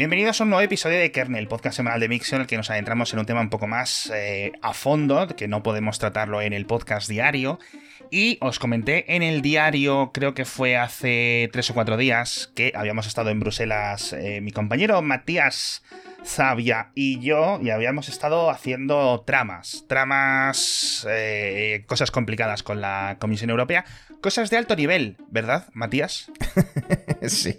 Bienvenidos a un nuevo episodio de Kernel, podcast semanal de Mixio, en el que nos adentramos en un tema un poco más eh, a fondo, que no podemos tratarlo en el podcast diario. Y os comenté en el diario, creo que fue hace tres o cuatro días, que habíamos estado en Bruselas, eh, mi compañero Matías Zavia y yo, y habíamos estado haciendo tramas, tramas, eh, cosas complicadas con la Comisión Europea, cosas de alto nivel, ¿verdad, Matías? sí,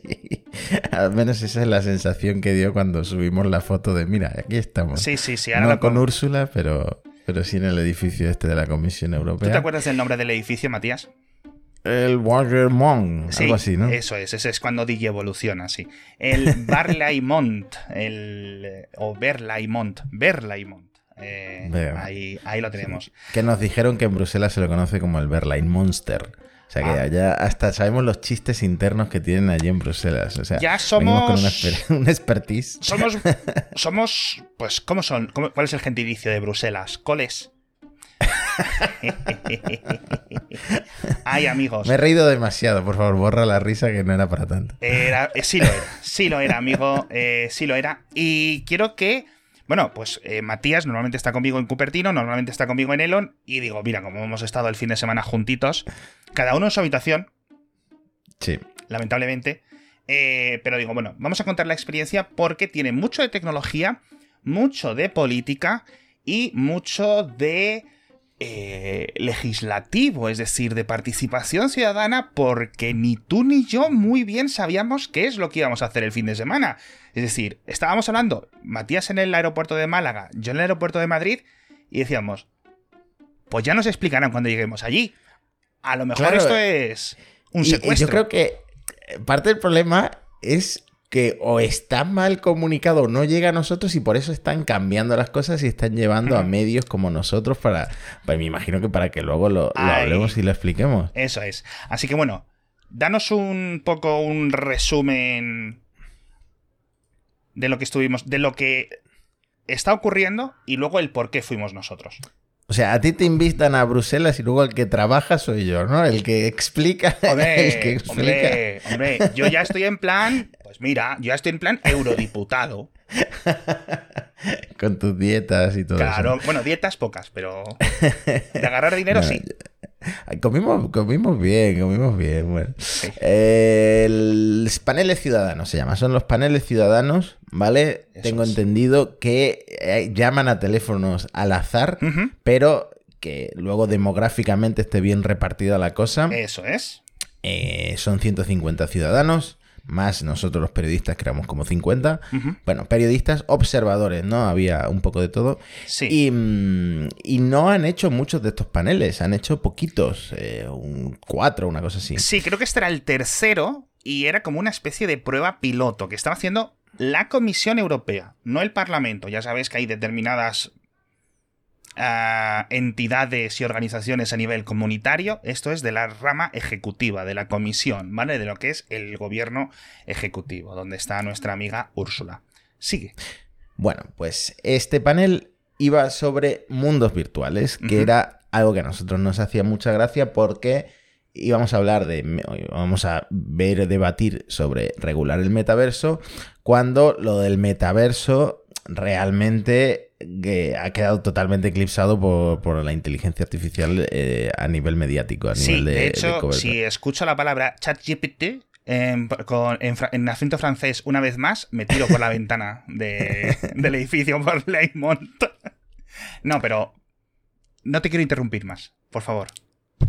al menos esa es la sensación que dio cuando subimos la foto de, mira, aquí estamos. Sí, sí, sí. Ahora no con Úrsula, pero, pero sí en el edificio este de la Comisión Europea. ¿Tú te acuerdas del nombre del edificio, Matías? El Wagermont, algo así, ¿no? Eso es, ese es cuando DJ evoluciona, sí. El Barlaymont, el, o Berlaymont, Berlaymont. Eh, ahí, ahí, lo tenemos. Que nos dijeron que en Bruselas se lo conoce como el Berlayn Monster. O sea que ah. ya hasta sabemos los chistes internos que tienen allí en Bruselas. O sea, ya somos. Con un expertise. Somos. Somos. Pues, ¿cómo son? ¿Cuál es el gentilicio de Bruselas? ¿Coles? Ay, amigos. Me he reído demasiado, por favor, borra la risa que no era para tanto. Era, eh, sí lo era, sí lo era, amigo, eh, sí lo era. Y quiero que, bueno, pues eh, Matías normalmente está conmigo en Cupertino, normalmente está conmigo en Elon, y digo, mira, como hemos estado el fin de semana juntitos, cada uno en su habitación. Sí. Lamentablemente. pero digo, bueno, vamos a contar la experiencia porque tiene mucho de tecnología, mucho de política y mucho de eh, legislativo, es decir, de participación ciudadana, porque ni tú ni yo muy bien sabíamos qué es lo que íbamos a hacer el fin de semana. Es decir, estábamos hablando, Matías en el aeropuerto de Málaga, yo en el aeropuerto de Madrid, y decíamos, pues ya nos explicarán cuando lleguemos allí. A lo mejor esto es un secuestro. yo creo que parte del problema es que o está mal comunicado o no llega a nosotros y por eso están cambiando las cosas y están llevando a medios como nosotros para, pues me imagino que para que luego lo, hablemos y lo expliquemos. Eso es. Así que bueno, danos un poco un resumen de lo que estuvimos, de lo que está ocurriendo y luego el por qué fuimos nosotros. O sea, a ti te invitan a Bruselas y luego el que trabaja soy yo, ¿no? El que explica. Hombre, el que explica. hombre, yo ya estoy en plan, pues mira, yo estoy en plan eurodiputado. Con tus dietas y todo eso. Claro, bueno, dietas pocas, pero de agarrar dinero sí. Comimos, comimos bien, comimos bien. Bueno. Eh, paneles ciudadanos se llama. Son los paneles ciudadanos, ¿vale? Tengo entendido que eh, llaman a teléfonos al azar, pero que luego demográficamente esté bien repartida la cosa. Eso es. Eh, son 150 ciudadanos más nosotros los periodistas, que éramos como 50. Bueno, periodistas, observadores, ¿no? Había un poco de todo. Sí. Mm, y, no han hecho muchos de estos paneles, han hecho poquitos, eh, un cuatro, una cosa así. Sí, creo que este era el tercero y era como una especie de prueba piloto que estaba haciendo la Comisión Europea, no el Parlamento. Ya sabéis que hay determinadas entidades y organizaciones a nivel comunitario, esto es de la rama ejecutiva, de la comisión, ¿vale? De lo que es el gobierno ejecutivo, donde está nuestra amiga Úrsula. Sigue. Bueno, pues este panel iba sobre mundos virtuales, que era algo que a nosotros nos hacía mucha gracia porque íbamos a hablar de, vamos a ver, debatir sobre regular el metaverso, cuando lo del metaverso realmente que ha quedado totalmente eclipsado por, la inteligencia artificial eh, a nivel mediático, a sí, nivel de, de hecho, si escucho la palabra ChatGPT en, en, acento francés una vez más, me tiro por la ventana del edificio por Leymont. No, pero no te quiero interrumpir más, por favor.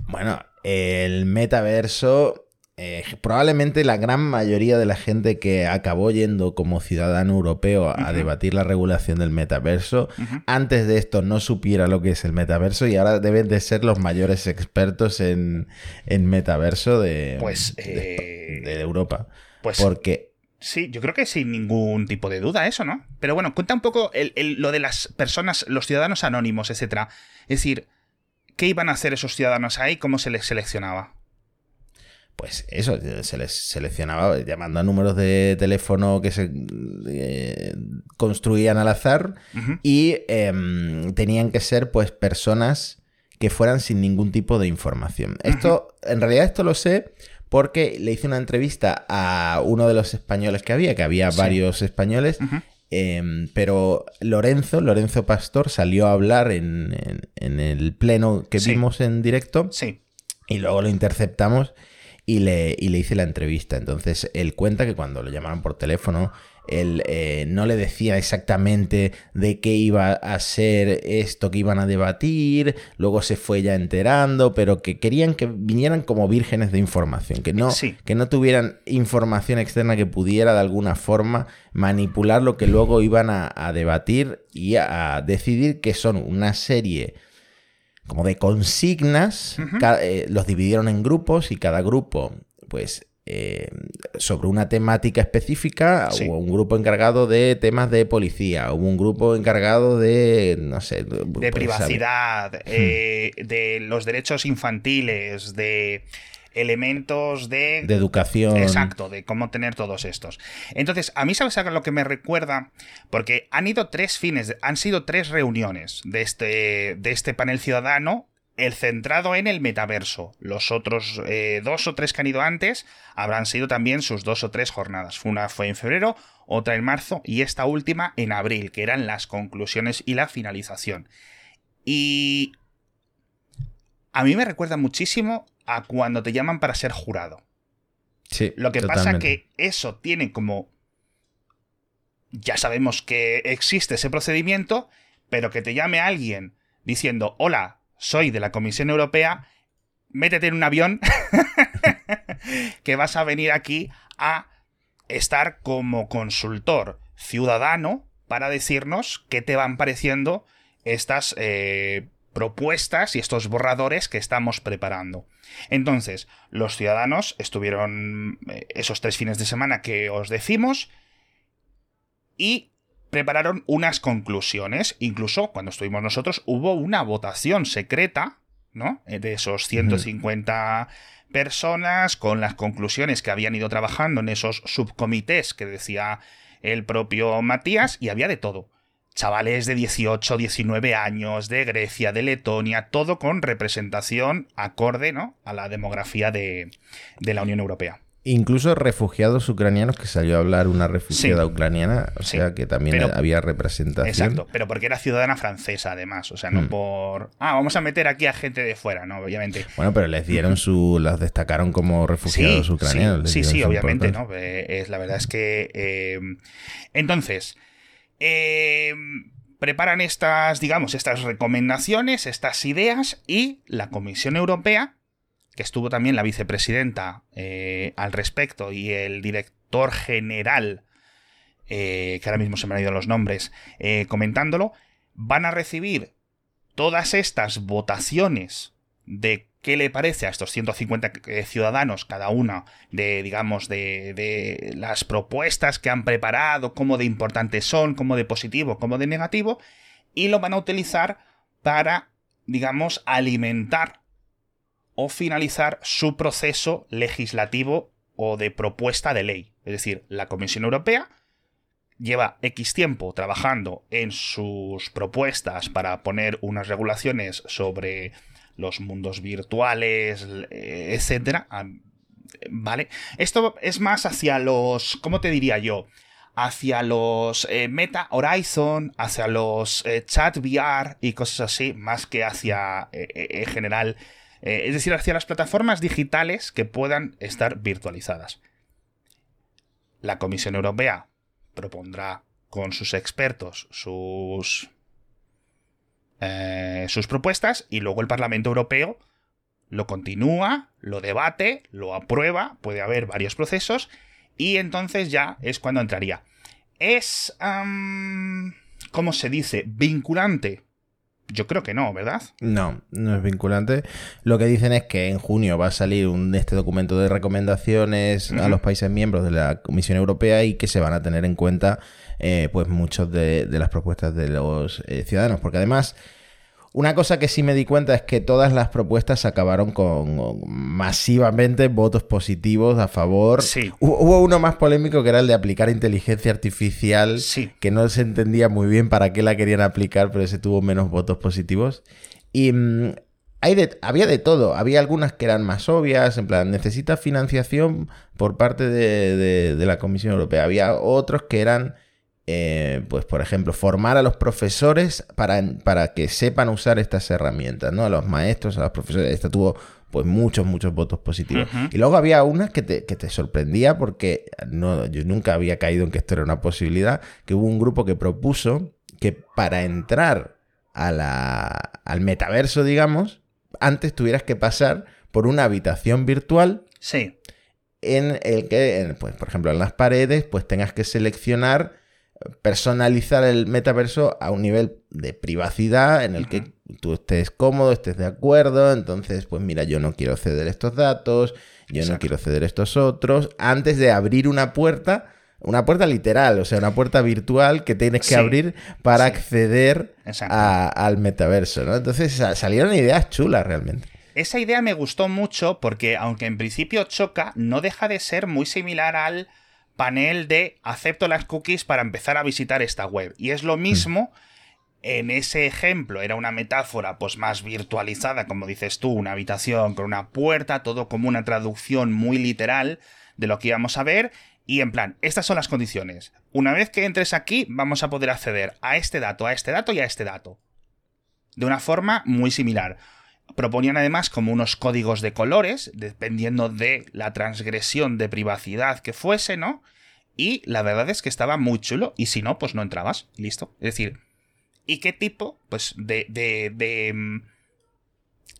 Bueno, el metaverso eh, probablemente la gran mayoría de la gente que acabó yendo como ciudadano europeo a debatir la regulación del metaverso, antes de esto no supiera lo que es el metaverso y ahora deben de ser los mayores expertos en, metaverso de, pues, de, eh, Europa. Pues, Porque Sí, yo creo que sin ningún tipo de duda eso, ¿no? Pero bueno, cuenta un poco lo de las personas, los ciudadanos anónimos, etcétera. Es decir, ¿qué iban a hacer esos ciudadanos ahí? ¿Cómo se les seleccionaba? Pues eso, se les seleccionaba llamando a números de teléfono que se eh, construían al azar y em, tenían que ser pues personas que fueran sin ningún tipo de información. Esto, en realidad esto lo sé porque le hice una entrevista a uno de los españoles que había, que había varios españoles, em, pero Lorenzo, Lorenzo Pastor, salió a hablar en, el pleno que vimos en directo. Sí. Y luego lo interceptamos y le, y le hice la entrevista. Entonces él cuenta que cuando lo llamaron por teléfono él eh, no le decía exactamente de qué iba a ser esto que iban a debatir, luego se fue ya enterando, pero que querían que vinieran como vírgenes de información, que no, que no tuvieran información externa que pudiera de alguna forma manipular lo que luego iban a, debatir y a, decidir que son una serie como de consignas, eh, los dividieron en grupos y cada grupo pues eh, sobre una temática específica, hubo un grupo encargado de temas de policía, hubo un grupo encargado de, no sé, de pues, privacidad, eh, de los derechos infantiles, de elementos de... De educación. Exacto, de cómo tener todos estos. Entonces, a mí, ¿sabes lo que me recuerda? Porque han ido tres fines, han sido tres reuniones de este, de este panel ciudadano el centrado en el metaverso. Los otros eh, dos o tres que han ido antes habrán sido también sus dos o tres jornadas. Una fue en febrero, otra en marzo y esta última en abril, que eran las conclusiones y la finalización. Y a mí me recuerda muchísimo a cuando te llaman para ser jurado. Sí, Lo que pasa que eso tiene como... Ya sabemos que existe ese procedimiento, pero que te llame alguien diciendo, hola, soy de la Comisión Europea, métete en un avión que vas a venir aquí a estar como consultor ciudadano para decirnos qué te van pareciendo estas eh, propuestas y estos borradores que estamos preparando. Entonces, los ciudadanos estuvieron eh, esos tres fines de semana que os decimos y prepararon unas conclusiones. Incluso cuando estuvimos nosotros hubo una votación secreta, ¿no? Eh, de esos 150 personas con las conclusiones que habían ido trabajando en esos subcomités que decía el propio Matías y había de todo. Chavales de 18, 19 años, de Grecia, de Letonia, todo con representación acorde ¿no? a la demografía de, de la Unión Europea. Incluso refugiados ucranianos que salió a hablar una refugiada ucraniana, o sea que también había representación. Exacto, pero porque era ciudadana francesa además, o sea, no mm. por... Ah, vamos a meter aquí a gente de fuera, ¿no? Obviamente. Bueno, pero les dieron su... las destacaron como refugiados ucranianos. Sí, sí, obviamente, ¿no? Eh, es, la verdad es que... Eh, entonces, eh, preparan estas, digamos, estas recomendaciones, estas ideas y la Comisión Europea que estuvo también la vicepresidenta eh, al respecto y el director general, eh, que ahora mismo se me han ido los nombres, comentándolo, van a recibir todas estas votaciones de qué le parece a estos 150 ciudadanos, cada una de, digamos, de, de, las propuestas que han preparado, cómo de importantes son, cómo de positivo, cómo de negativo, y lo van a utilizar para, digamos, alimentar o finalizar su proceso legislativo o de propuesta de ley. Es decir, la Comisión Europea lleva X tiempo trabajando en sus propuestas para poner unas regulaciones sobre los mundos virtuales, etcétera. ¿Vale? Esto es más hacia los. ¿Cómo te diría yo? Hacia los eh, Meta Horizon, hacia los eh, Chat VR y cosas así, más que hacia eh, en general eh, es decir, hacia las plataformas digitales que puedan estar virtualizadas. La Comisión Europea propondrá con sus expertos sus, eh, sus propuestas y luego el Parlamento Europeo lo continúa, lo debate, lo aprueba, puede haber varios procesos y entonces ya es cuando entraría. Es... ¿Cómo se dice? Vinculante yo creo que no, ¿verdad? No, no es vinculante. Lo que dicen es que en junio va a salir un, este documento de recomendaciones a los países miembros de la Comisión Europea y que se van a tener en cuenta eh, pues muchas de, las propuestas de los eh, ciudadanos. Porque además una cosa que sí me di cuenta es que todas las propuestas acabaron con masivamente votos positivos a favor. Sí. Hubo uno más polémico que era el de aplicar inteligencia artificial, sí. que no se entendía muy bien para qué la querían aplicar, pero ese tuvo menos votos positivos. Y mm, hay de, había de todo. Había algunas que eran más obvias, en plan, necesita financiación por parte de, la Comisión Europea. Había otros que eran, eh, pues, por ejemplo, formar a los profesores para, para, que sepan usar estas herramientas, ¿no? A los maestros, a los profesores. Esta tuvo, pues, muchos, muchos votos positivos. Y luego había unas que te, que te sorprendía porque no, yo nunca había caído en que esto era una posibilidad, que hubo un grupo que propuso que para entrar a la, al metaverso, digamos, antes tuvieras que pasar por una habitación virtual. Sí. En el que, pues, por ejemplo, en las paredes, pues tengas que seleccionar, personalizar el metaverso a un nivel de privacidad en el que tú estés cómodo, estés de acuerdo. Entonces, pues mira, yo no quiero ceder estos datos, yo no quiero ceder estos otros. Antes de abrir una puerta, una puerta literal, o sea, una puerta virtual que tienes que abrir para acceder al metaverso, ¿no? Entonces salieron ideas chulas realmente. Esa idea me gustó mucho porque, aunque en principio choca, no deja de ser muy similar al panel de acepto las cookies para empezar a visitar esta web. Y es lo mismo. En ese ejemplo era una metáfora pues más virtualizada, como dices tú, una habitación con una puerta, todo como una traducción muy literal de lo que íbamos a ver, y en plan, estas son las condiciones. Una vez que entres aquí, vamos a poder acceder a este dato, a este dato y a este dato. De una forma muy similar. Proponían además como unos códigos de colores, dependiendo de la transgresión de privacidad que fuese, ¿no? Y la verdad es que estaba muy chulo, y si no, pues no entrabas, listo. Es decir, ¿y qué tipo, pues, de, de, de mm,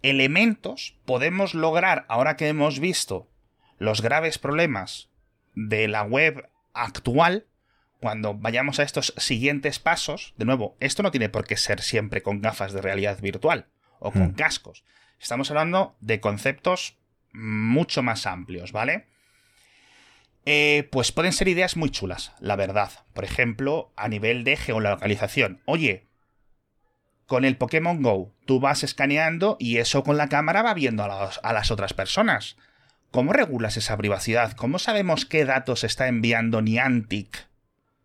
elementos podemos lograr ahora que hemos visto los graves problemas de la web actual, cuando vayamos a estos siguientes pasos, de nuevo, esto no tiene por qué ser siempre con gafas de realidad virtual o con hmm. cascos. Estamos hablando de conceptos mucho más amplios, ¿vale? Eh, pues pueden ser ideas muy chulas, la verdad. Por ejemplo, a nivel de geolocalización. Oye, con el Pokémon Go, tú vas escaneando y eso con la cámara va viendo a las otras personas. ¿Cómo regulas esa privacidad? ¿Cómo sabemos qué datos está enviando Niantic?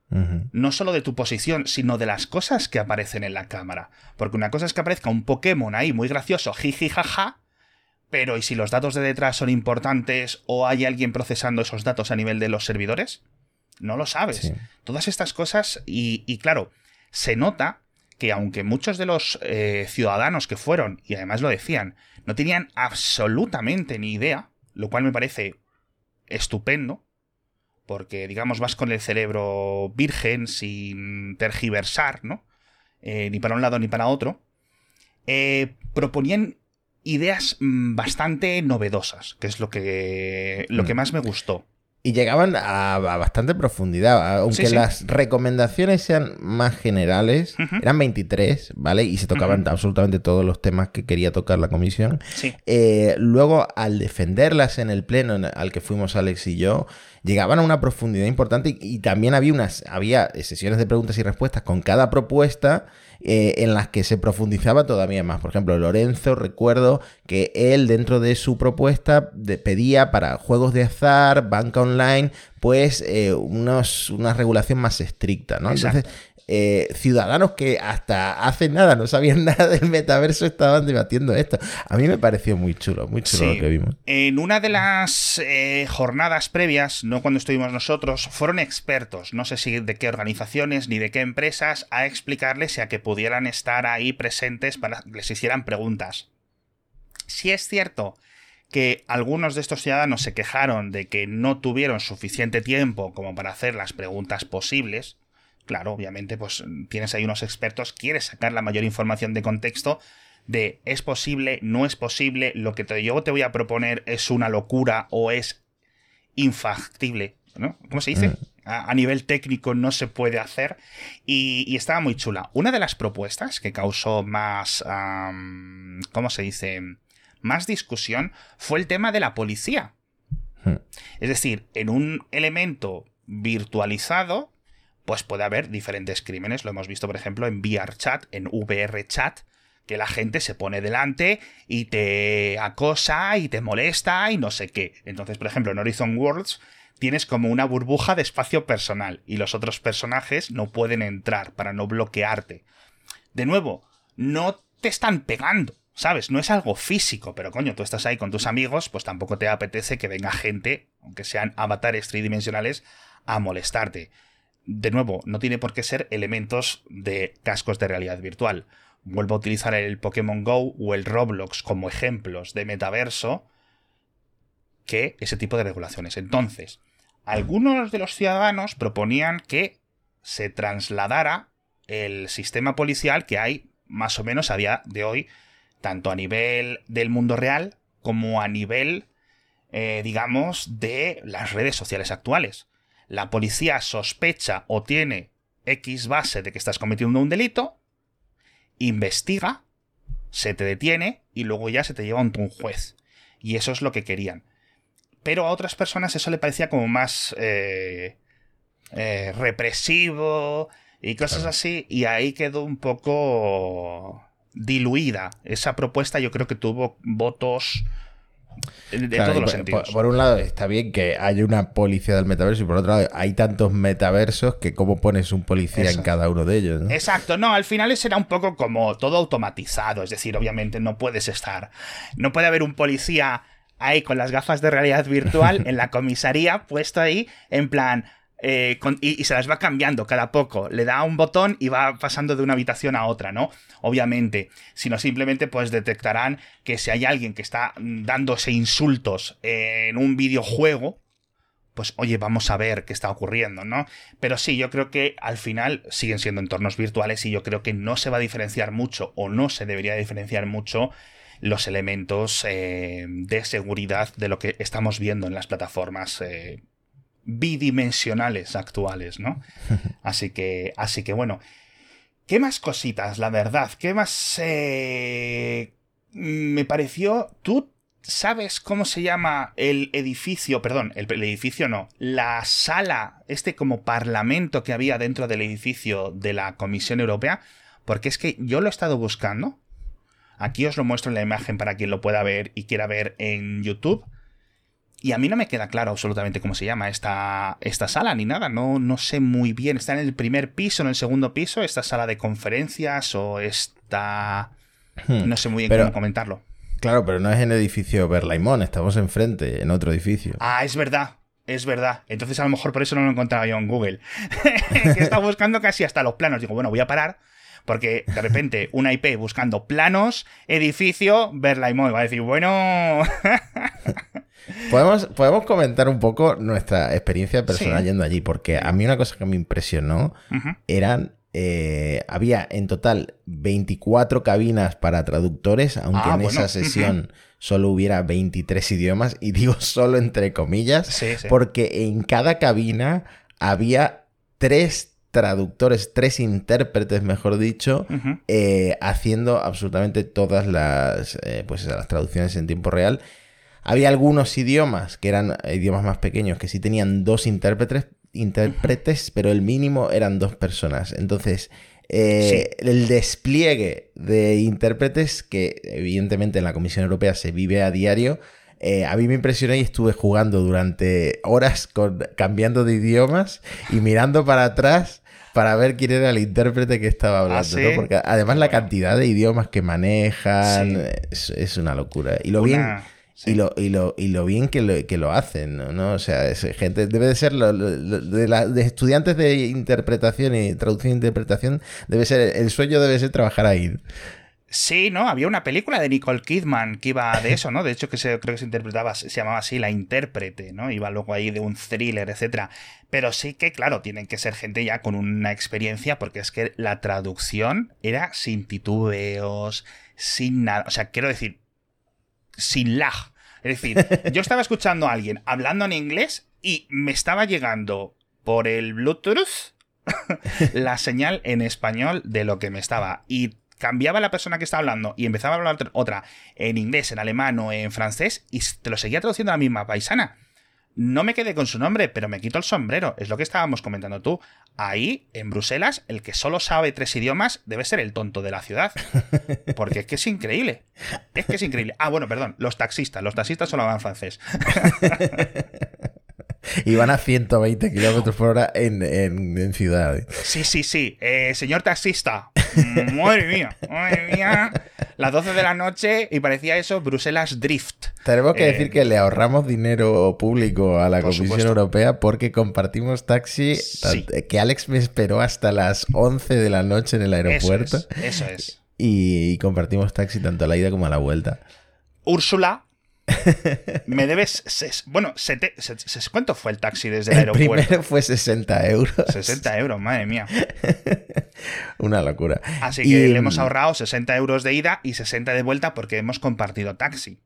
No solo de tu posición, sino de las cosas que aparecen en la cámara. Porque una cosa es que aparezca un Pokémon ahí muy gracioso, jiji jaja, pero ¿y si los datos de detrás son importantes o hay alguien procesando esos datos a nivel de los servidores? No lo sabes. Todas estas cosas y, claro, se nota que aunque muchos de los eh, ciudadanos que fueron, y además lo decían, no tenían absolutamente ni idea, lo cual me parece estupendo, porque digamos vas con el cerebro virgen, sin tergiversar, ¿no? Eh, ni para un lado ni para otro, eh, proponían ideas mm, bastante novedosas, que es lo que, lo que mm. más me gustó. Y llegaban a, bastante profundidad, aunque las recomendaciones sean más generales, eran 23, ¿vale? Y se tocaban absolutamente todos los temas que quería tocar la comisión. Eh, luego, al defenderlas en el pleno al que fuimos Alex y yo, llegaban a una profundidad importante y, también había unas había sesiones de preguntas y respuestas con cada propuesta eh, en las que se profundizaba todavía más. Por ejemplo, Lorenzo, recuerdo que él dentro de su propuesta pedía para juegos de azar, banca online, pues eh, unos, una regulación más estricta, ¿no? Entonces, eh, ciudadanos que hasta hace nada no sabían nada del metaverso estaban debatiendo esto. A mí me pareció muy chulo, muy chulo lo que vimos. En una de las eh, jornadas previas, no cuando estuvimos nosotros, fueron expertos, no sé si de qué organizaciones ni de qué empresas, a explicarles y a que pudieran estar ahí presentes para que les hicieran preguntas. Si es cierto que algunos de estos ciudadanos se quejaron de que no tuvieron suficiente tiempo como para hacer las preguntas posibles, claro, obviamente, pues tienes ahí unos expertos, quieres sacar la mayor información de contexto de es posible, no es posible, lo que yo te voy a proponer es una locura o es infactible, ¿no? ¿Cómo se dice? Mm. A, nivel técnico no se puede hacer y, estaba muy chula. Una de las propuestas que causó más, ¿cómo se dice? Más discusión fue el tema de la policía. Mm. Es decir, en un elemento virtualizado pues puede haber diferentes crímenes. Lo hemos visto, por ejemplo, en VRChat, en VRChat, que la gente se pone delante y te acosa y te molesta y no sé qué. Entonces, por ejemplo, en Horizon Worlds tienes como una burbuja de espacio personal y los otros personajes no pueden entrar para no bloquearte. De nuevo, no te están pegando ¿Sabes? No es algo físico, pero coño, tú estás ahí con tus amigos, pues tampoco te apetece que venga gente, aunque sean avatares tridimensionales, a molestarte. De nuevo, no tiene por qué ser elementos de cascos de realidad virtual. Vuelvo a utilizar el Pokémon Go o el Roblox como ejemplos de metaverso que ese tipo de regulaciones. Entonces, algunos de los ciudadanos proponían que se trasladara el sistema policial que hay más o menos a día de hoy, tanto a nivel del mundo real como a nivel, eh, digamos, de las redes sociales actuales. La policía sospecha o tiene X base de que estás cometiendo un delito, investiga, se te detiene y luego ya se te lleva ante un juez. Y eso es lo que querían. Pero a otras personas eso le parecía como más eh, eh, represivo y cosas así. Y ahí quedó un poco diluida. Esa propuesta yo creo que tuvo votos de todos los sentidos. Por, un lado, está bien que haya una policía del metaverso y por otro lado, hay tantos metaversos que cómo pones un policía en cada uno de ellos. Exacto, no, al final será un poco como todo automatizado, es decir, obviamente no puedes estar, no puede haber un policía ahí con las gafas de realidad virtual en la comisaría puesto ahí en plan, eh, y, se las va cambiando cada poco. Le da un botón y va pasando de una habitación a otra, ¿no? Obviamente, sino simplemente pues detectarán que si hay alguien que está mm, dándose insultos en un videojuego, pues oye, vamos a ver qué está ocurriendo, ¿no? Pero sí, yo creo que al final siguen siendo entornos virtuales y yo creo que no se va a diferenciar mucho o no se debería diferenciar mucho los elementos eh, de seguridad de lo que estamos viendo en las plataformas eh, bidimensionales actuales, ¿no? Así que, así que bueno. ¿Qué más cositas, la verdad? ¿Qué más eh, me pareció? ¿Tú sabes cómo se llama el edificio? Perdón, el, edificio no. La sala, este como parlamento que había dentro del edificio de la Comisión Europea. Porque es que yo lo he estado buscando. Aquí os lo muestro en la imagen para quien lo pueda ver y quiera ver en YouTube. Y a mí no me queda claro absolutamente cómo se llama esta, esta sala ni nada. No, no sé muy bien. ¿Está en el primer piso, en el segundo piso? ¿Esta sala de conferencias o está...? Hmm. No sé muy bien cómo comentarlo. Claro, pero no es en el edificio Berlaimón. Estamos enfrente, en otro edificio. Ah, es verdad. Es verdad. Entonces a lo mejor por eso no lo encontraba yo en Google. que está buscando casi hasta los planos. Digo, bueno, voy a parar porque de repente una IP buscando planos, edificio, Berlaimón. Va a decir, bueno. Podemos, podemos comentar un poco nuestra experiencia personal yendo allí, porque a mí una cosa que me impresionó eran. Eh, había en total 24 cabinas para traductores, aunque ah, en esa sesión solo hubiera 23 idiomas, y digo solo entre comillas, porque en cada cabina había tres traductores, tres intérpretes, mejor dicho, eh, haciendo absolutamente todas las, eh, pues las traducciones en tiempo real. Había algunos idiomas, que eran idiomas más pequeños, que sí tenían dos intérpretes, intérpretes pero el mínimo eran dos personas. Entonces, eh, el despliegue de intérpretes, que evidentemente en la Comisión Europea se vive a diario, eh, a mí me impresionó y estuve jugando durante horas con, cambiando de idiomas y mirando para atrás para ver quién era el intérprete que estaba hablando, ¿Ah, Porque además la cantidad de idiomas que manejan es, una locura. Y lo bien y, lo, y, lo, y lo bien que lo, que lo hacen, ¿no? O sea, es, gente, debe de ser de, estudiantes de interpretación y traducción e interpretación, debe ser, el sueño debe ser trabajar ahí. Sí, ¿no? Había una película de Nicole Kidman que iba de eso, ¿no? De hecho, que se, creo que se interpretaba, se llamaba así, La Intérprete, ¿no? Iba luego ahí de un thriller, etcétera. Pero sí que, claro, tienen que ser gente ya con una experiencia, porque es que la traducción era sin titubeos, sin nada. O sea, quiero decir, sin lag. Es decir, yo estaba escuchando a alguien hablando en inglés y me estaba llegando por el Bluetooth la señal en español de lo que me estaba. Y cambiaba la persona que estaba hablando y empezaba a hablar otra en inglés, en alemán o en francés y te lo seguía traduciendo a la misma paisana. No me quedé con su nombre, pero me quito el sombrero. Es lo que estábamos comentando tú. Ahí, en Bruselas, el que solo sabe tres idiomas debe ser el tonto de la ciudad. Porque es que es increíble. Es que es increíble. Ah, bueno, perdón, los taxistas. Los taxistas solo hablan francés. y van a 120 kilómetros por hora en, en, ciudad. Sí, sí, sí. Eh, señor taxista. Madre mía, madre mía. las 12 de la noche y parecía eso Bruselas Drift. Tenemos que Eh, decir que le ahorramos dinero público a la Comisión supuesto. Europea porque compartimos taxi, Sí. que Alex me esperó hasta las 11 de la noche en el Eso aeropuerto es, eso es. y, y compartimos taxi tanto a la ida como a la vuelta. Úrsula, me debes. ses- bueno, sete- ses- ses- ¿cuánto fue el taxi desde el, El aeropuerto? primero fue 60 euros. 60 euros, madre mía. Una locura. Así Y, que le hemos mm, ahorrado 60 euros de ida y 60 de vuelta porque hemos compartido taxi.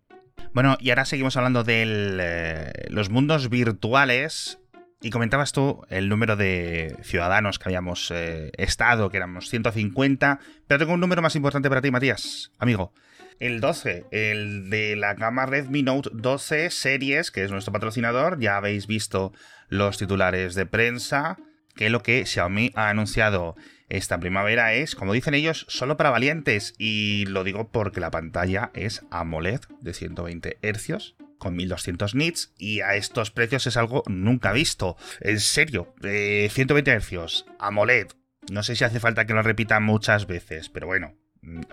Bueno, y ahora seguimos hablando de los mundos virtuales. Y comentabas tú el número de ciudadanos que habíamos eh, estado, que éramos 150. Pero tengo un número más importante para ti, Matías, amigo. El 12, el de la gama Redmi Note 12 series, que es nuestro patrocinador. Ya habéis visto los titulares de prensa, que lo que Xiaomi ha anunciado esta primavera es, como dicen ellos, solo para valientes. Y lo digo porque la pantalla es AMOLED de 120 Hz con 1200 nits y a estos precios es algo nunca visto. En serio, eh, 120 Hz, AMOLED. No sé si hace falta que lo repita muchas veces, pero bueno,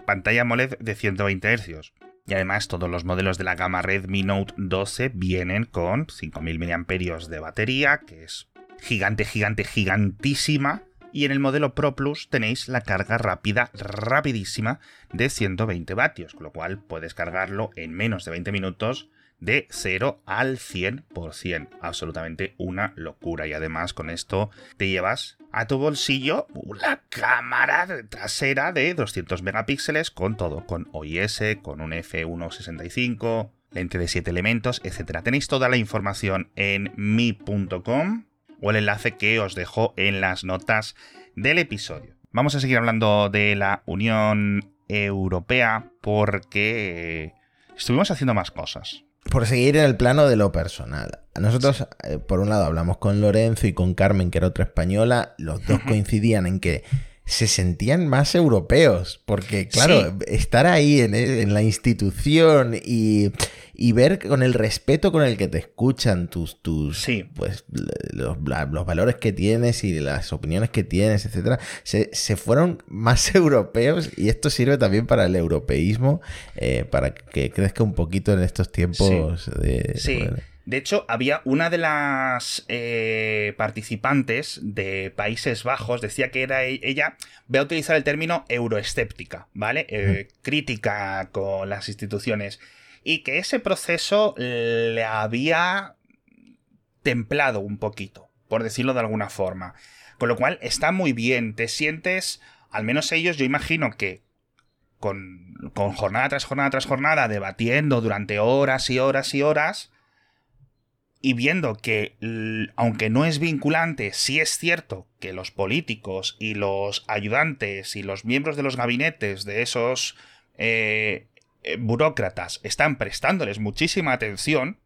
pantalla AMOLED de 120 Hz. Y además todos los modelos de la gama Redmi Note 12 vienen con 5000 mAh de batería, que es gigante, gigante, gigantísima. Y en el modelo Pro Plus tenéis la carga rápida, rapidísima, de 120 vatios, con lo cual puedes cargarlo en menos de 20 minutos de 0 al 100%. Absolutamente una locura. Y además con esto te llevas a tu bolsillo una cámara trasera de 200 megapíxeles con todo, con OIS, con un F1.65, lente de 7 elementos, etc. Tenéis toda la información en mi.com o el enlace que os dejo en las notas del episodio. Vamos a seguir hablando de la Unión Europea porque estuvimos haciendo más cosas. Por seguir en el plano de lo personal. Nosotros, eh, por un lado, hablamos con Lorenzo y con Carmen, que era otra española. Los dos coincidían en que se sentían más europeos. Porque, claro, estar ahí en, en la institución y, y ver con el respeto con el que te escuchan tus, tus Sí. pues, los, los valores que tienes y las opiniones que tienes, etcétera, se, se fueron más europeos y esto sirve también para el europeísmo, eh, para que crezca un poquito en estos tiempos de... Sí. bueno, De hecho, había una de las eh, participantes de Países Bajos, decía que era e- ella, voy a utilizar el término euroescéptica, ¿vale? Eh, crítica con las instituciones. Y que ese proceso le había templado un poquito, por decirlo de alguna forma. Con lo cual está muy bien, te sientes, al menos ellos, yo imagino que con, con jornada tras jornada tras jornada, debatiendo durante horas y horas y horas, y viendo que, aunque no es vinculante, sí es cierto que los políticos y los ayudantes y los miembros de los gabinetes de esos eh, eh, burócratas están prestándoles muchísima atención,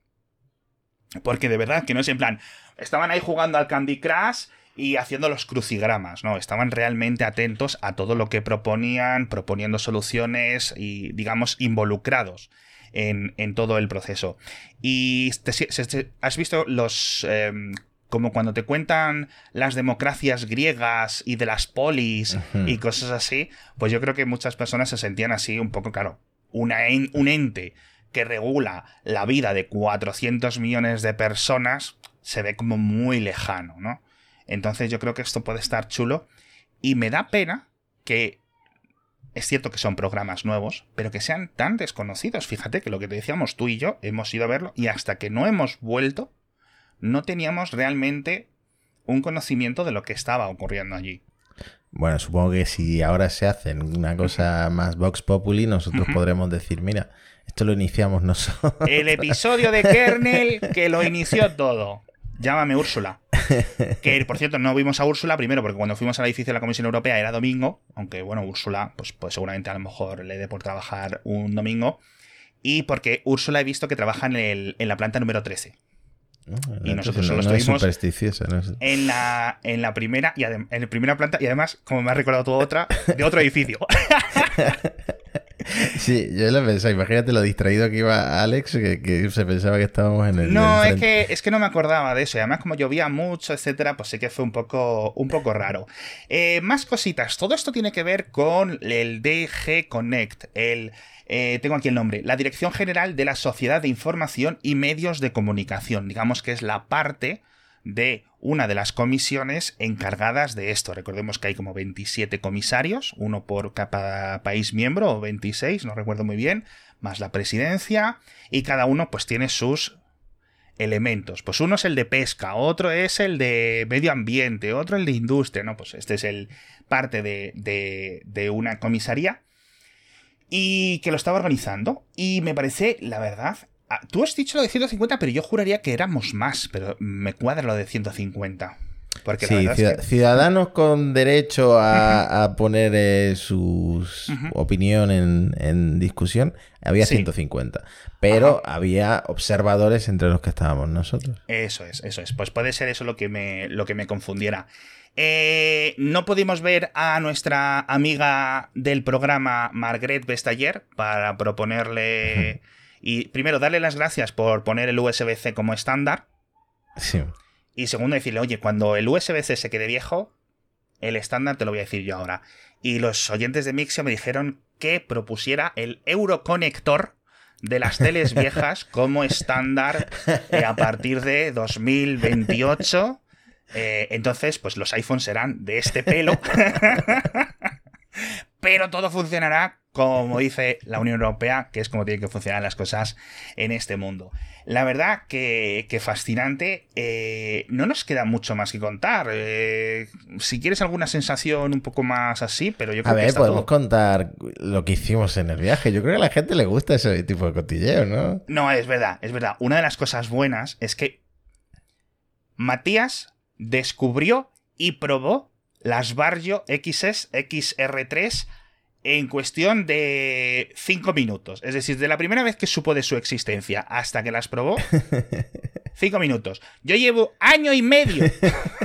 porque de verdad que no es en plan, estaban ahí jugando al Candy Crush y haciendo los crucigramas, ¿no? Estaban realmente atentos a todo lo que proponían, proponiendo soluciones y, digamos, involucrados en, en todo el proceso. Y te- has visto los... em, como cuando te cuentan las democracias griegas y de las polis y cosas así, pues yo creo que muchas personas se sentían así un poco, claro, una en- un ente que regula la vida de 400 millones de personas se ve como muy lejano, ¿no? Entonces yo creo que esto puede estar chulo y me da pena que es cierto que son programas nuevos, pero que sean tan desconocidos. Fíjate que lo que te decíamos tú y yo hemos ido a verlo y hasta que no hemos vuelto no teníamos realmente un conocimiento de lo que estaba ocurriendo allí. Bueno, supongo que si ahora se hacen una cosa más Vox Populi, nosotros podremos decir, mira, esto lo iniciamos nosotros. El episodio de Kernel que lo inició todo. Llámame Úrsula. Que por cierto, no vimos a Úrsula primero porque cuando fuimos al edificio de la Comisión Europea era domingo, aunque bueno, Úrsula, pues, pues seguramente a lo mejor le dé por trabajar un domingo. Y porque Úrsula he visto que trabaja en, el- en la planta número 13. Y nosotros no, solo no es estuvimos- no es- En la, en la primera y en la primera planta y además, como me ha recordado todo otra, de otro edificio. Sí, yo lo pensé, imagínate lo distraído que iba Alex, que, se pensaba que estábamos en el. No, es que, es que no me acordaba de eso. Y además, como llovía mucho, etcétera, pues sí que fue un poco, un poco raro. Eh, más cositas. Todo esto tiene que ver con el DG Connect, el. Eh, tengo aquí el nombre, la Dirección General de la Sociedad de Información y Medios de Comunicación. Digamos que es la parte de una de las comisiones encargadas de esto. Recordemos que hay como 27 comisarios, uno por cada país miembro, o 26, no recuerdo muy bien, más la presidencia, y cada uno pues tiene sus elementos. Pues uno es el de pesca, otro es el de medio ambiente, otro el de industria, ¿no? Pues este es el parte de, de, de una comisaría y que lo estaba organizando. Y me parece, la verdad, tú has dicho lo de 150, pero yo juraría que éramos más, pero me cuadra lo de 150. Porque sí, ciudadanos con derecho a, poner eh, su opinión en, discusión, había 150. Pero había observadores entre los que estábamos nosotros. Eso es, eso es. Pues puede ser eso lo que me, lo que me confundiera. Eh, no pudimos ver a nuestra amiga del programa, Margaret Vestager, para proponerle... Y primero, darle las gracias por poner el USB-C como estándar. Sí. Y segundo, decirle, oye, cuando el USB-C se quede viejo, el estándar te lo voy a decir yo ahora. Y los oyentes de Mixio me dijeron que propusiera el Euroconector de las teles viejas como estándar eh, a partir de 2028. Eh, entonces, pues los iPhones serán de este pelo. Pero todo funcionará como dice la Unión Europea, que es como tienen que funcionar las cosas en este mundo. La verdad que, fascinante. Eh, no nos queda mucho más que contar. Eh, si quieres alguna sensación un poco más así, pero yo creo a ver, que podemos contar lo que hicimos en el viaje. Yo creo que a la gente le gusta ese tipo de cotilleo, ¿no? No, es verdad, es verdad. Una de las cosas buenas es que Matías descubrió y probó las Barrio XS XR3 en cuestión de 5 minutos. Es decir, de la primera vez que supo de su existencia hasta que las probó, 5 minutos. Yo llevo año y medio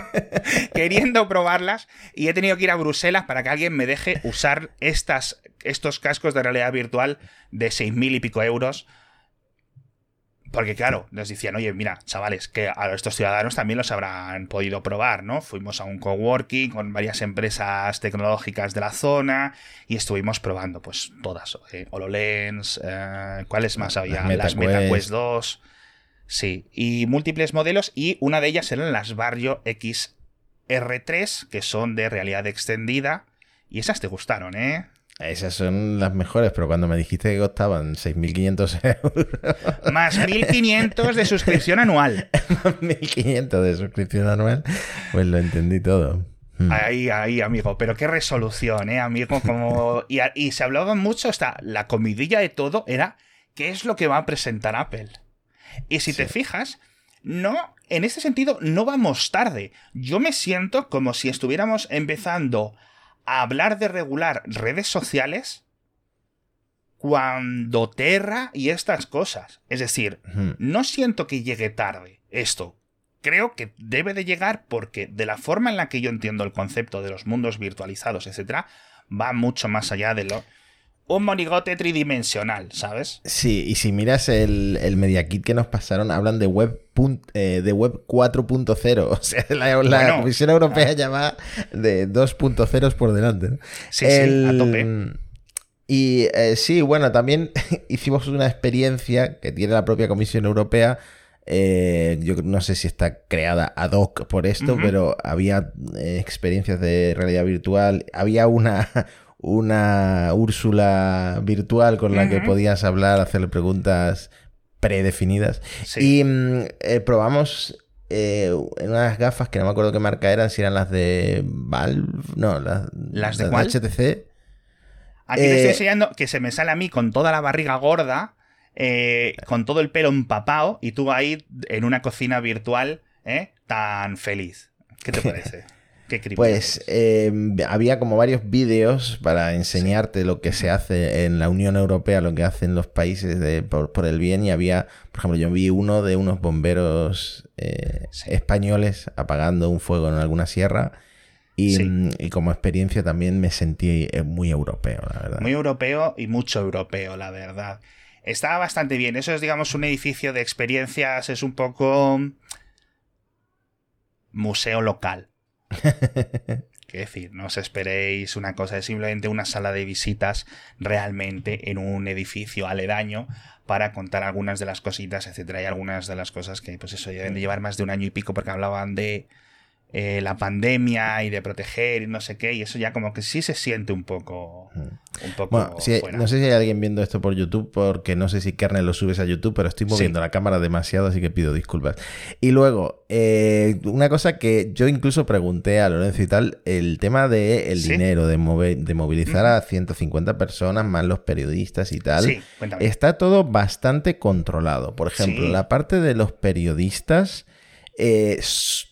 queriendo probarlas y he tenido que ir a Bruselas para que alguien me deje usar estas, estos cascos de realidad virtual de 6.000 y pico euros porque claro, nos decían, oye, mira, chavales, que a estos ciudadanos también los habrán podido probar, ¿no? Fuimos a un coworking con varias empresas tecnológicas de la zona y estuvimos probando, pues todas, eh, HoloLens, eh, ¿cuáles más había? Las MetaQuest 2, sí, y múltiples modelos y una de ellas eran las Barrio XR3, que son de realidad extendida y esas te gustaron, ¿eh? Esas son las mejores, pero cuando me dijiste que costaban 6.500 euros. Más 1.500 de suscripción anual. Más 1.500 de suscripción anual, pues lo entendí todo. Hmm. Ahí, ahí, amigo. Pero qué resolución, ¿eh, amigo? Como... Y, se hablaba mucho, hasta la comidilla de todo era qué es lo que va a presentar Apple. Y si te fijas, no, en este sentido, no vamos tarde. Yo me siento como si estuviéramos empezando hablar de regular redes sociales cuando Terra y estas cosas. Es decir, no siento que llegue tarde esto. Creo que debe de llegar porque de la forma en la que yo entiendo el concepto de los mundos virtualizados, etc., va mucho más allá de lo un monigote tridimensional, ¿sabes? Sí, y si miras el, el Media Kit que nos pasaron, hablan de web, eh, de web 4.0. O sea, la, Comisión Europea ya va de 2.0 por delante. Sí, sí, a tope. Y eh, sí, bueno, también hicimos una experiencia que tiene la propia Comisión Europea. Eh, yo no sé si está creada ad hoc por esto, pero había experiencias de realidad virtual. Había una, una Úrsula virtual con la que podías hablar, hacerle preguntas predefinidas. Y mm, eh, probamos eh, unas gafas que no me acuerdo qué marca eran, si eran las de Valve, no, las, ¿Las de, HTC. Aquí te estoy eh, enseñando que se me sale a mí con toda la barriga gorda, con todo el pelo empapado, y tú ahí en una cocina virtual tan feliz. ¿Qué te parece? Pues eh, había como varios vídeos para enseñarte lo que se hace en la Unión Europea, lo que hacen los países por, el bien y había, por ejemplo, yo vi uno de unos bomberos eh, españoles apagando un fuego en alguna sierra Y, como experiencia también me sentí eh, muy europeo, la verdad. Muy europeo y mucho europeo, la verdad. Estaba bastante bien. Eso es, digamos, un edificio de experiencias, es un poco museo local. Quiero decir, no os esperéis una cosa, es simplemente una sala de visitas realmente en un edificio aledaño para contar algunas de las cositas, etcétera. Y algunas de las cosas que, pues eso, deben de llevar más de un año y pico porque hablaban de eh, la pandemia y de proteger y no sé qué, y eso ya como que sí se siente un poco. Un poco no sé si hay alguien viendo esto por YouTube, porque no sé si Kernel lo subes a YouTube, pero estoy moviendo la cámara demasiado, así que pido disculpas. Y luego, eh, una cosa que yo incluso pregunté a Lorenzo y tal, el tema del el dinero, de, de movilizar a 150 personas, más los periodistas y tal, está todo bastante controlado. Por ejemplo, la parte de los periodistas eh,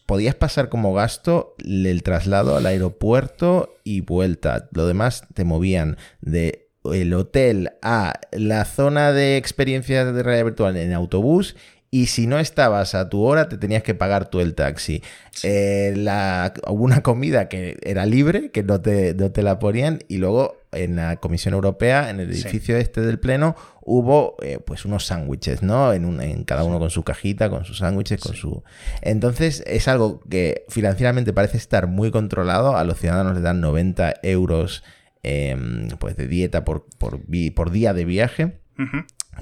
podías pasar como gasto el traslado al aeropuerto y vuelta. Lo demás te movían de el hotel a la zona de experiencias de realidad virtual en autobús y si no estabas a tu hora te tenías que pagar tú el taxi. Eh, la, una comida que era libre, que no te, no te la ponían y luego en la Comisión Europea, en el edificio este del Pleno, hubo eh, pues unos sándwiches, ¿no? En, en, cada uno con su cajita, con sus sándwiches, con su... Entonces es algo que financieramente parece estar muy controlado. A los ciudadanos les dan 90 euros em, pues de dieta por, por, por, día de viaje,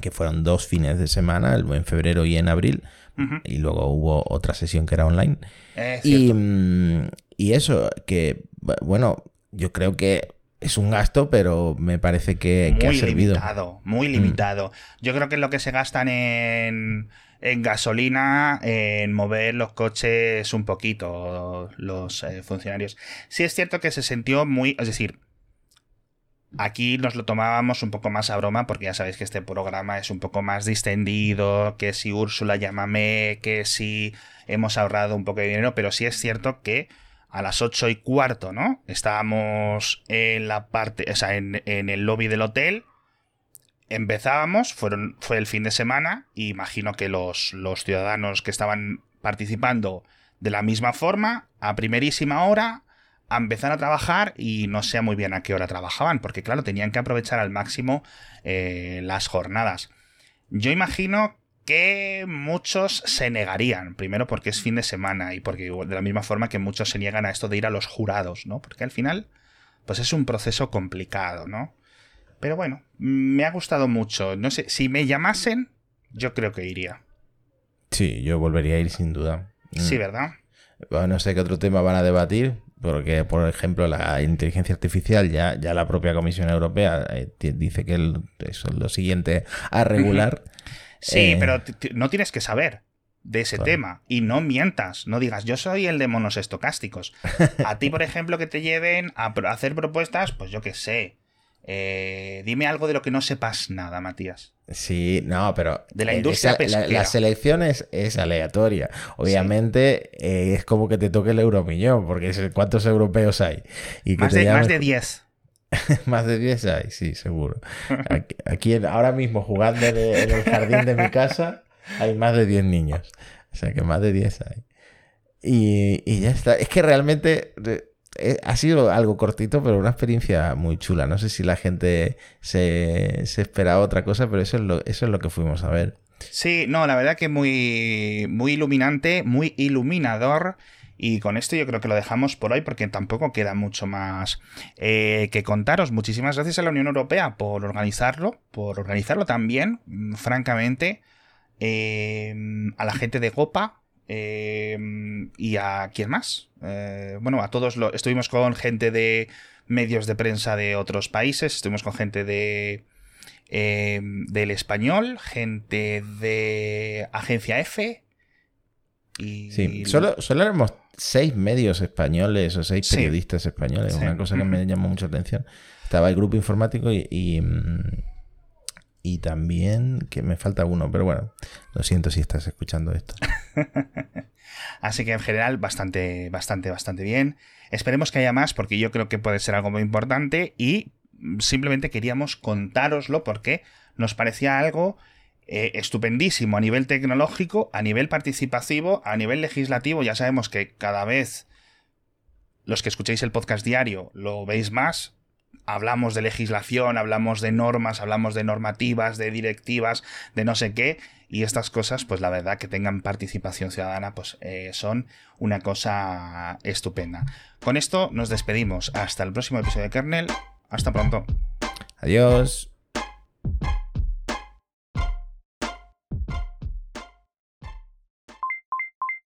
que fueron dos fines de semana, en febrero y en abril. Y luego hubo otra sesión que era online. y, mm, y eso, que, bueno, yo creo que es un gasto, pero me parece que, muy ha servido. limitado, muy mm. limitado. Yo creo que es lo que se gastan en, en gasolina, en mover los coches un poquito, los eh, funcionarios. Sí es cierto que se sintió muy, es decir, Aquí nos lo tomábamos un poco más a broma porque ya sabéis que este programa es un poco más distendido, que si Úrsula llámame, que si hemos ahorrado un poco de dinero, pero sí es cierto que a las ocho y cuarto, ¿no? Estábamos en la parte, o sea, en, el lobby del hotel. Empezábamos, fue el fin de semana, y imagino que los, los ciudadanos que estaban participando de la misma forma, a primerísima hora, a empezar a trabajar y no sé muy bien a qué hora trabajaban, porque claro, tenían que aprovechar al máximo eh, las jornadas. Yo imagino que muchos se negarían, primero porque es fin de semana y porque de la misma forma que muchos se niegan a esto de ir a los jurados, ¿no? Porque al final, pues es un proceso complicado, ¿no? Pero bueno, me ha gustado mucho. No sé, si me llamasen, yo creo que iría. Sí, yo volvería a ir sin duda. Sí, mm. ¿verdad? no sé qué otro tema van a debatir, porque por ejemplo la inteligencia artificial ya, ya la propia Comisión Europea eh, dice que eso es lo siguiente a regular. Sí, eh, pero no tienes que saber de ese tema y no mientas, no digas yo soy el de monos estocásticos. A ti, por ejemplo, que te lleven a hacer propuestas, pues yo qué sé. Eh, dime algo de lo que no sepas nada, Matías. Sí, no, pero. De la industria La, selección es, aleatoria. Obviamente es como que te toque el euromillón, porque es cuántos europeos hay. Y más, de, más de 10. Más de 10 hay, sí, seguro. Aquí, ahora mismo jugando en el jardín de mi casa hay más de 10 niños. O sea que más de 10 hay. Y, ya está. Es que realmente eh, ha sido algo cortito, pero una experiencia muy chula. No sé si la gente se, se esperaba otra cosa, pero eso es, lo, eso es lo que fuimos a ver. Sí, no, la verdad que muy, muy iluminante, muy iluminador. Y con esto yo creo que lo dejamos por hoy porque tampoco queda mucho más eh, que contaros. Muchísimas gracias a la Unión Europea por organizarlo, por organizarlo también, mm, francamente. Eh, a la gente de Gopa, eh, y a quién más. bueno, a todos lo, estuvimos con gente de medios de prensa de otros países, estuvimos con gente de del español, gente de Agencia F. Y sí, solo, solo hemos seis medios españoles o seis periodistas españoles, una cosa que me llamó mucha atención. Estaba el grupo informático y, y, mm, y, también que me falta uno, pero bueno, lo siento si estás escuchando esto. Así que en general bastante, bastante, bastante bien. Esperemos que haya más porque yo creo que puede ser algo muy importante y simplemente queríamos contároslo porque nos parecía algo eh, estupendísimo a nivel tecnológico, a nivel participativo, a nivel legislativo. Ya sabemos que cada vez los que escuchéis el podcast diario lo veis más. Hablamos de legislación, hablamos de normas, hablamos de normativas, de directivas, de no sé qué. Y estas cosas, pues la verdad que tengan participación ciudadana, pues eh, son una cosa estupenda. Con esto nos despedimos. Hasta el próximo episodio de Kernel. Hasta pronto. Adiós.